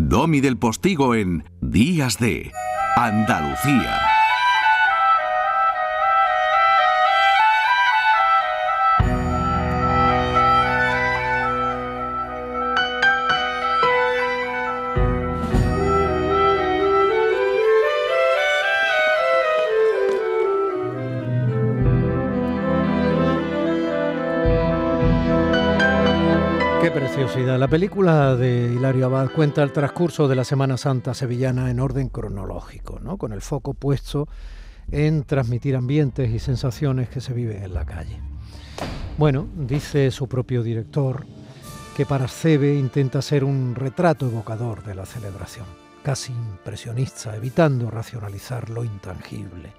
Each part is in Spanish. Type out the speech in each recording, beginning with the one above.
Domi del Postigo en Días de Andalucía. La película de Hilario Abad cuenta el transcurso de la Semana Santa sevillana en orden cronológico, ¿no? con el foco puesto en transmitir ambientes y sensaciones que se viven en la calle. Bueno, dice su propio director que para Cebe intenta ser un retrato evocador de la celebración, casi impresionista, evitando racionalizar lo intangible.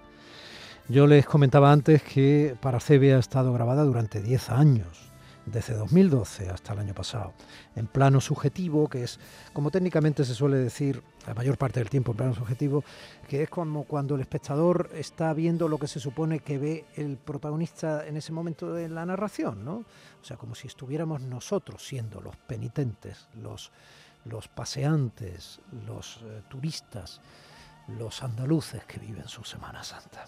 Yo les comentaba antes que para Cebe ha estado grabada durante 10 años desde 2012 hasta el año pasado, en plano subjetivo, que es, como técnicamente se suele decir, la mayor parte del tiempo en plano subjetivo, que es como cuando el espectador está viendo lo que se supone que ve el protagonista en ese momento de la narración, ¿no? O sea, como si estuviéramos nosotros siendo los penitentes, los, los paseantes, los eh, turistas, los andaluces que viven su Semana Santa.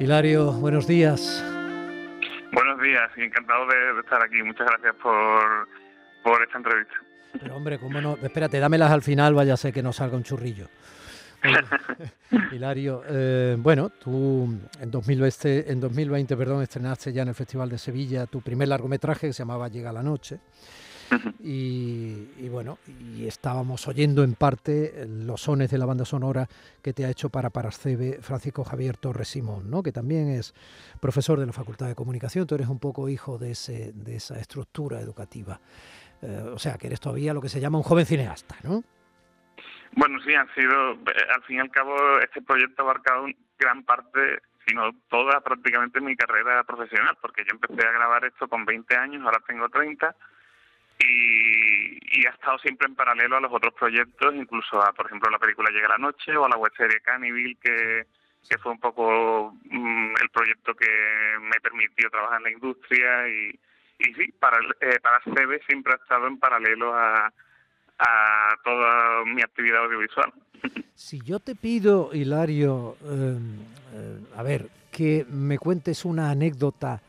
Hilario, buenos días. Buenos días encantado de, estar aquí. Muchas gracias por, por esta entrevista. Pero hombre, cómo no. Espérate, dámelas al final, vaya a ser que no salga un churrillo. Hilario, eh, bueno, tú en 2020, en 2020 perdón, estrenaste ya en el Festival de Sevilla tu primer largometraje que se llamaba Llega la Noche. Y, bueno, y estábamos oyendo en parte los sones de la banda sonora que te ha hecho para Parascebe Francisco Javier Torres Simón, ¿no? que también es profesor de la Facultad de Comunicación, tú eres un poco hijo de, ese, de esa estructura educativa. Eh, o sea, que eres todavía lo que se llama un joven cineasta, ¿no? Bueno, sí, han sido, eh, al fin y al cabo, este proyecto ha abarcado gran parte, sino toda prácticamente mi carrera profesional, porque yo empecé a grabar esto con 20 años, ahora tengo 30 y, ha estado siempre en paralelo a los otros proyectos, incluso a, por ejemplo, la película Llega la Noche o a la web serie Cannibal, que, que fue un poco mm, el proyecto que me permitió trabajar en la industria y, y sí, para, eh, para CB siempre ha estado en paralelo a, a toda mi actividad audiovisual. Si yo te pido, Hilario, eh, eh, a ver, que me cuentes una anécdota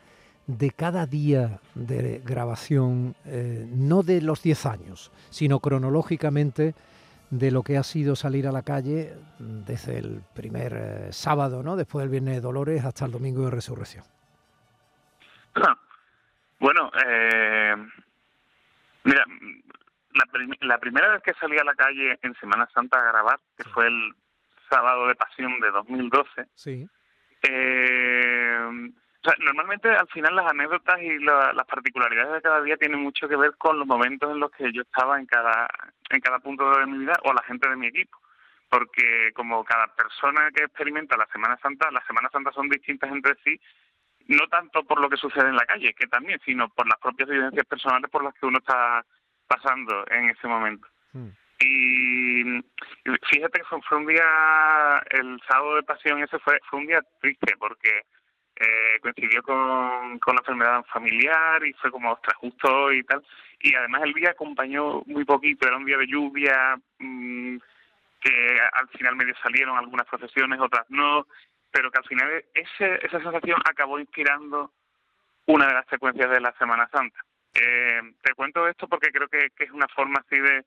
de cada día de grabación, eh, no de los 10 años, sino cronológicamente de lo que ha sido salir a la calle desde el primer eh, sábado, ¿no? después del Viernes de Dolores hasta el Domingo de Resurrección. Bueno, eh, mira, la, primera vez que salí a la calle en Semana Santa a grabar, que fue el sábado de Pasión de 2012, sí. eh, normalmente al final las anécdotas y las particularidades de cada día tienen mucho que ver con los momentos en los que yo estaba en cada, en cada punto de mi vida o la gente de mi equipo. Porque como cada persona que experimenta la Semana Santa, las Semanas Santas son distintas entre sí, no tanto por lo que sucede en la calle, que también, sino por las propias vivencias personales por las que uno está pasando en ese momento. Hmm. Y fíjate que fue, fue, un día, el sábado de pasión ese fue, fue un día triste porque eh, coincidió con, con la enfermedad familiar y fue como, ostras, justo y tal. Y además el día acompañó muy poquito, era un día de lluvia, mm, que al final medio salieron algunas procesiones, otras no, pero que al final ese, esa sensación acabó inspirando una de las secuencias de la Semana Santa. Eh, te cuento esto porque creo que, que es una forma así de,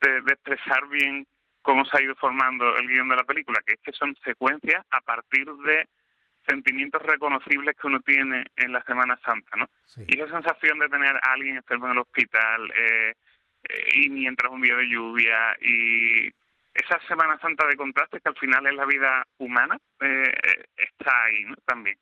de, de, expresar bien cómo se ha ido formando el guion de la película, que es que son secuencias a partir de sentimientos reconocibles que uno tiene en la Semana Santa, ¿no? Y esa sensación de tener a alguien enfermo en el hospital eh, eh, y mientras un día de lluvia y esa Semana Santa de contrastes que al final es la vida humana eh, está ahí ¿no? también.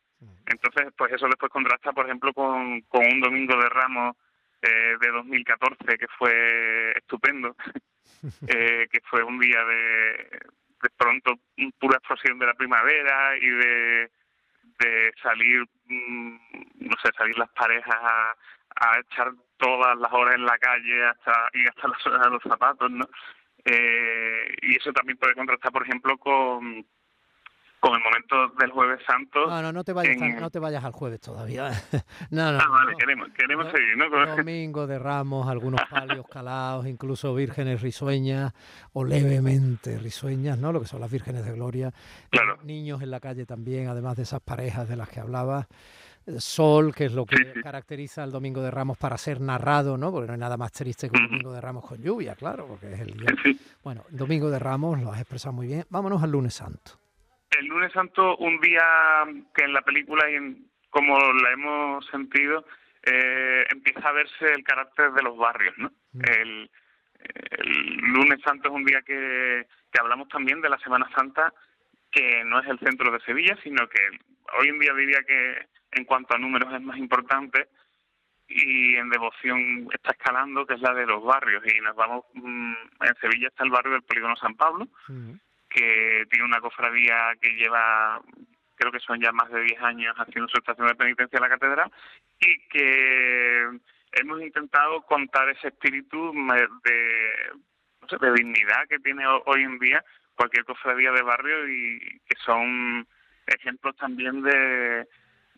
Entonces, pues eso después contrasta, por ejemplo, con, con un Domingo de Ramos eh, de 2014 que fue estupendo, eh, que fue un día de, de pronto pura explosión de la primavera y de de salir, mm, no sé, salir las parejas a, echar todas las horas en la calle hasta y hasta las horas de los zapatos, ¿no? Eh, y eso también puede contrastar, por ejemplo, con, con el momento del Jueves Santo. No, no, no te vayas, no te vayas al jueves todavía. no, no, ah, vale, queremos, queremos seguir, ¿no? Domingo de Ramos, algunos palios calados, incluso vírgenes risueñas o levemente risueñas, ¿no? Lo que son las vírgenes de gloria. Claro. Niños en la calle también, además de esas parejas de las que hablabas sol, que es lo que caracteriza el Domingo de Ramos para ser narrado, ¿no? Porque no hay nada más triste que un Domingo de Ramos con lluvia, claro, porque es el día. Bueno, Domingo de Ramos lo has expresado muy bien. Vámonos al lunes santo. El lunes santo, un día que en la película y en, como la hemos sentido, eh, empieza a verse el carácter de los barrios, ¿no? El, lunes santo es un día que, que hablamos también de la Semana Santa, que no es el centro de Sevilla, sino que hoy en día diría que en cuanto a números es más importante y en devoción está escalando, que es la de los barrios. Y nos vamos, mm, en Sevilla está el barrio del Polígono San Pablo, que tiene una cofradía que lleva, creo que son ya más de 10 años haciendo su estación de penitencia en la catedral, y que hemos intentado contar ese espíritu de, de dignidad que tiene hoy en día cualquier cofradía de barrio y que son ejemplos también de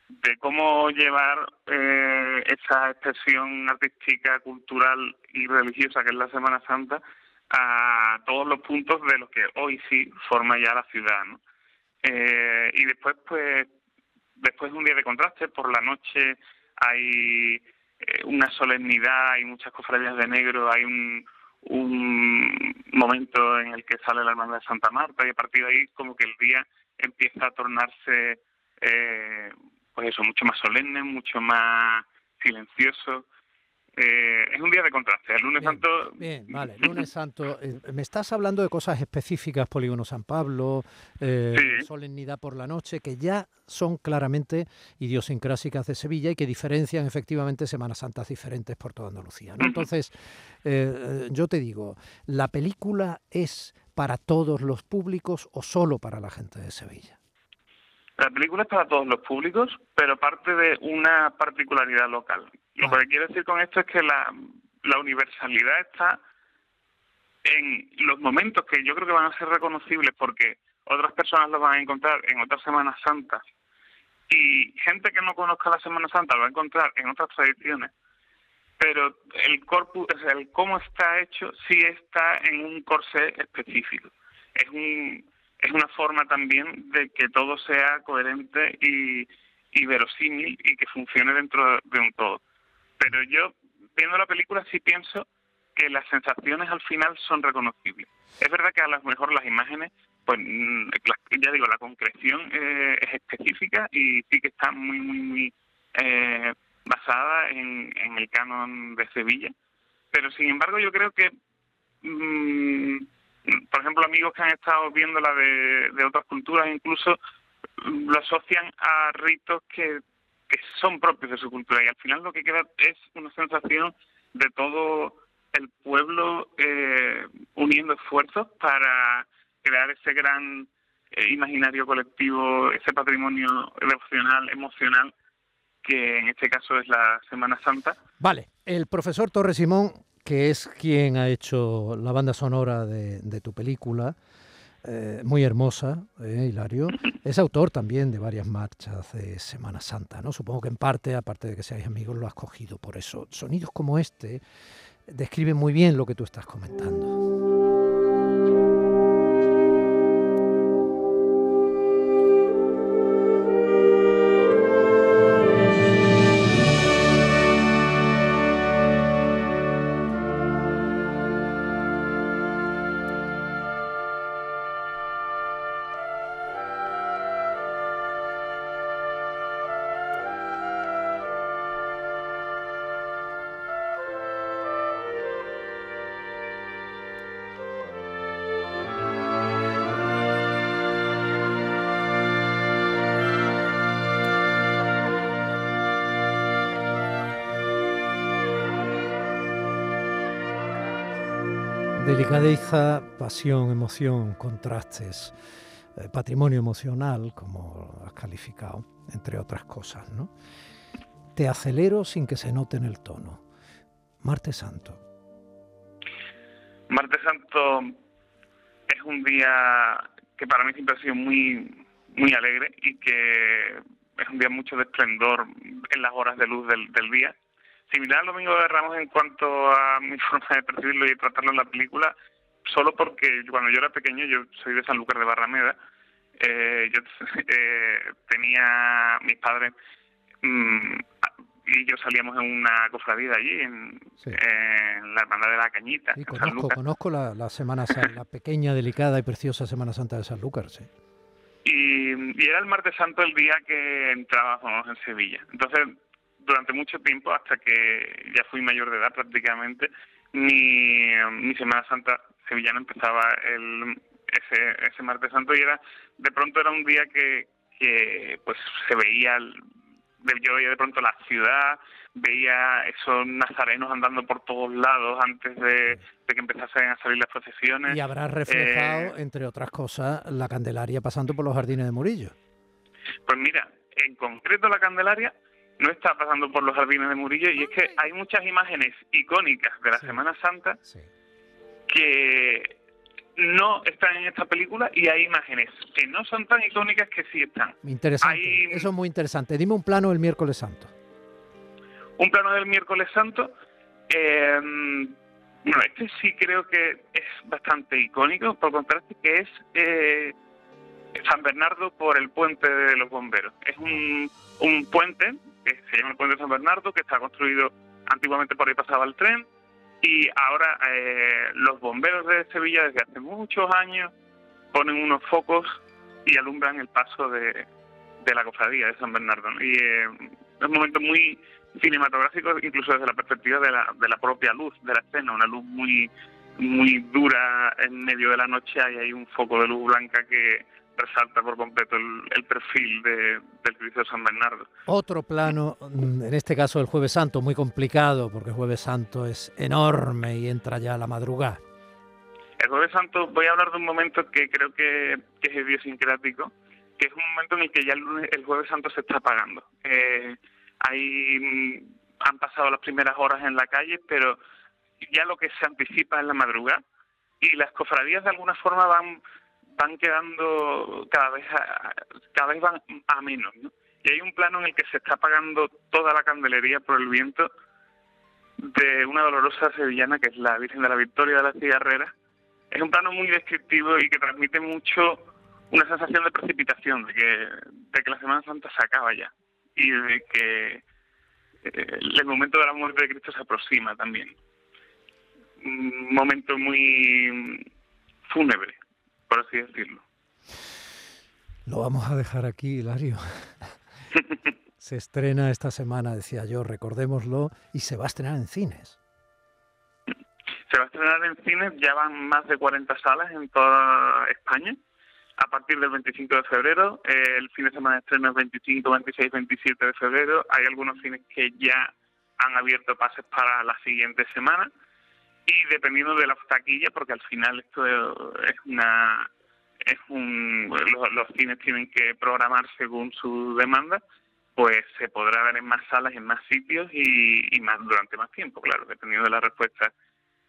de cómo llevar eh, esa expresión artística, cultural y religiosa que es la Semana Santa a todos los puntos de lo que hoy sí forma ya la ciudad. ¿no? Eh, y después, pues, después de un día de contraste, por la noche hay eh, una solemnidad, hay muchas cofradías de negro, hay un, un momento en el que sale la hermandad de Santa Marta y a partir de ahí como que el día empieza a tornarse eh, pues eso, mucho más solemne, mucho más silencioso. Eh, es un día de contraste. El lunes santo. Bien, vale. Lunes santo. Eh, me estás hablando de cosas específicas, Polígono San Pablo, eh, solemnidad por la noche, que ya son claramente idiosincrásicas de Sevilla y que diferencian efectivamente Semanas Santas diferentes por toda Andalucía. Entonces, yo te digo, ¿la película es para todos los públicos o solo para la gente de Sevilla? La película es para todos los públicos, pero parte de una particularidad local. Lo que quiero decir con esto es que la, la universalidad está en los momentos que yo creo que van a ser reconocibles porque otras personas los van a encontrar en otras Semanas Santas y gente que no conozca la Semana Santa lo va a encontrar en otras tradiciones, pero el corpus, o sea, el cómo está hecho sí está en un corsé específico. Es un es una forma también de que todo sea coherente y, verosímil y que funcione dentro de un todo. Pero yo, viendo la película, sí pienso que las sensaciones al final son reconocibles. Es verdad que a lo mejor las imágenes, pues mm, ya digo, la concreción eh, es específica y sí que está muy, muy, muy eh, basada en, el canon de Sevilla. Pero sin embargo, yo creo que mm, por ejemplo, amigos que han estado viendo la de, otras culturas, incluso lo asocian a ritos que, que son propios de su cultura y al final lo que queda es una sensación de todo el pueblo eh, uniendo esfuerzos para crear ese gran eh, imaginario colectivo, ese patrimonio devocional, emocional, que en este caso es la Semana Santa. Vale, el profesor Torres Simón que es quien ha hecho la banda sonora de, tu película, eh, muy hermosa, eh, Hilario. Es autor también de varias marchas de Semana Santa, ¿no? Supongo que en parte, aparte de que seáis amigos, lo has cogido por eso. Sonidos como este describen muy bien lo que tú estás comentando. Delicadeza, pasión, emoción, contrastes, eh, patrimonio emocional, como has calificado, entre otras cosas, ¿no? Te acelero sin que se note en el tono. Martes Santo. Martes Santo es un día que para mí siempre ha sido muy, muy alegre y que es un día mucho de esplendor en las horas de luz del, del día. Similar al Domingo de Ramos en cuanto a mi forma de percibirlo y tratarlo en la película, solo porque cuando yo era pequeño, yo soy de San Lucas de Barrameda, eh, yo eh, tenía mis padres mm, y yo salíamos en una cofradía allí, en, la hermandad de la Cañita. Y conozco, conozco la, la, Semana la pequeña, delicada y preciosa Semana Santa de San Lucas, sí. Y, y, era el martes santo el día que entrábamos en Sevilla. Entonces, durante mucho tiempo, hasta que ya fui mayor de edad prácticamente, mi, mi Semana Santa sevillana empezaba el, ese, ese martes santo y era de pronto era un día que, que pues se veía el, yo veía de pronto la ciudad, veía esos nazarenos andando por todos lados antes de, que empezasen a salir las procesiones. Y habrá reflejado, eh, entre otras cosas, la Candelaria pasando por los jardines de Murillo. Pues mira, en concreto la Candelaria no está pasando por los jardines de Murillo y es que hay muchas imágenes icónicas de la Semana Santa que no están en esta película y hay imágenes que no son tan icónicas que sí están. Interesante. Eso es muy interesante. Dime un plano del miércoles santo. Un plano del miércoles santo. Eh, bueno, este sí creo que es bastante icónico, por contraste, que es eh, San Bernardo por el puente de los bomberos. Es un, un puente que se llama el puente de San Bernardo, que está construido antiguamente por ahí pasaba el tren, y ahora eh, los bomberos de Sevilla desde hace muchos años ponen unos focos y alumbran el paso de, la cofradía de San Bernardo. Y eh, es un momento muy cinematográfico, incluso desde la perspectiva de la, de la propia luz de la escena, una luz muy muy dura en medio de la noche y hay un foco de luz blanca que resalta por completo el, perfil de, del Cristo de San Bernardo. Otro plano, mm, en este caso el Jueves Santo, muy complicado porque el Jueves Santo es enorme y entra ya a la madrugada. El Jueves Santo, voy a hablar de un momento que creo que, que es idiosincrático, que es un momento en el que ya el, Jueves Santo se está apagando. Eh, ahí mm, han pasado las primeras horas en la calle, pero ya lo que se anticipa es la madrugada y las cofradías de alguna forma van van quedando cada vez a, cada vez van a menos y hay un plano en el que se está apagando toda la candelería por el viento de una dolorosa sevillana que es la Virgen de la Victoria de la Cigarrera. Es un plano muy descriptivo y que transmite mucho una sensación de precipitación de que de que la Semana Santa se acaba ya y de que eh, el momento de la muerte de Cristo se aproxima también. Un momento muy fúnebre por así decirlo. Lo vamos a dejar aquí, Hilario. se estrena esta semana, decía yo, recordémoslo, y se va a estrenar en cines. Se va a estrenar en cines, ya van más de 40 salas en toda España. A partir del 25 de febrero, el fin de semana de estreno es 25, 26, 27 de febrero. Hay algunos cines que ya han abierto pases para la siguiente semana y dependiendo de la taquilla, porque al final esto es una es un los, cines tienen que programar según su demanda, pues se podrá ver en más salas, en más sitios y, más durante más tiempo, claro, dependiendo de la respuesta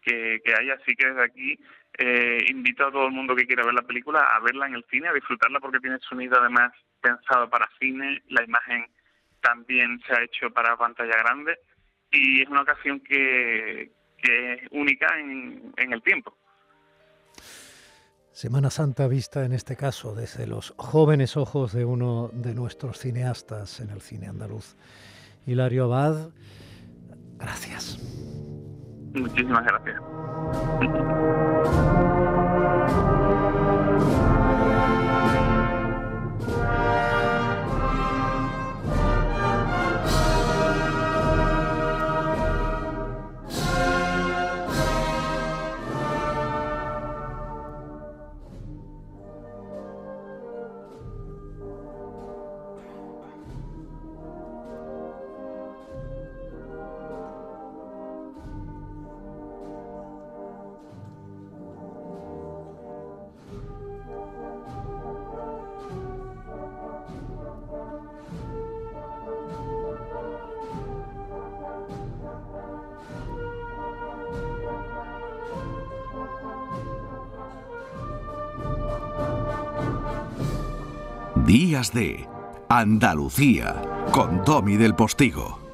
que, que haya. Así que desde aquí eh, invito a todo el mundo que quiera ver la película a verla en el cine, a disfrutarla porque tiene sonido además pensado para cine, la imagen también se ha hecho para pantalla grande y es una ocasión que, es única en, el tiempo. Semana Santa vista en este caso desde los jóvenes ojos de uno de nuestros cineastas en el cine andaluz. Hilario Abad, gracias. Muchísimas gracias. Días de Andalucía con Tommy del Postigo.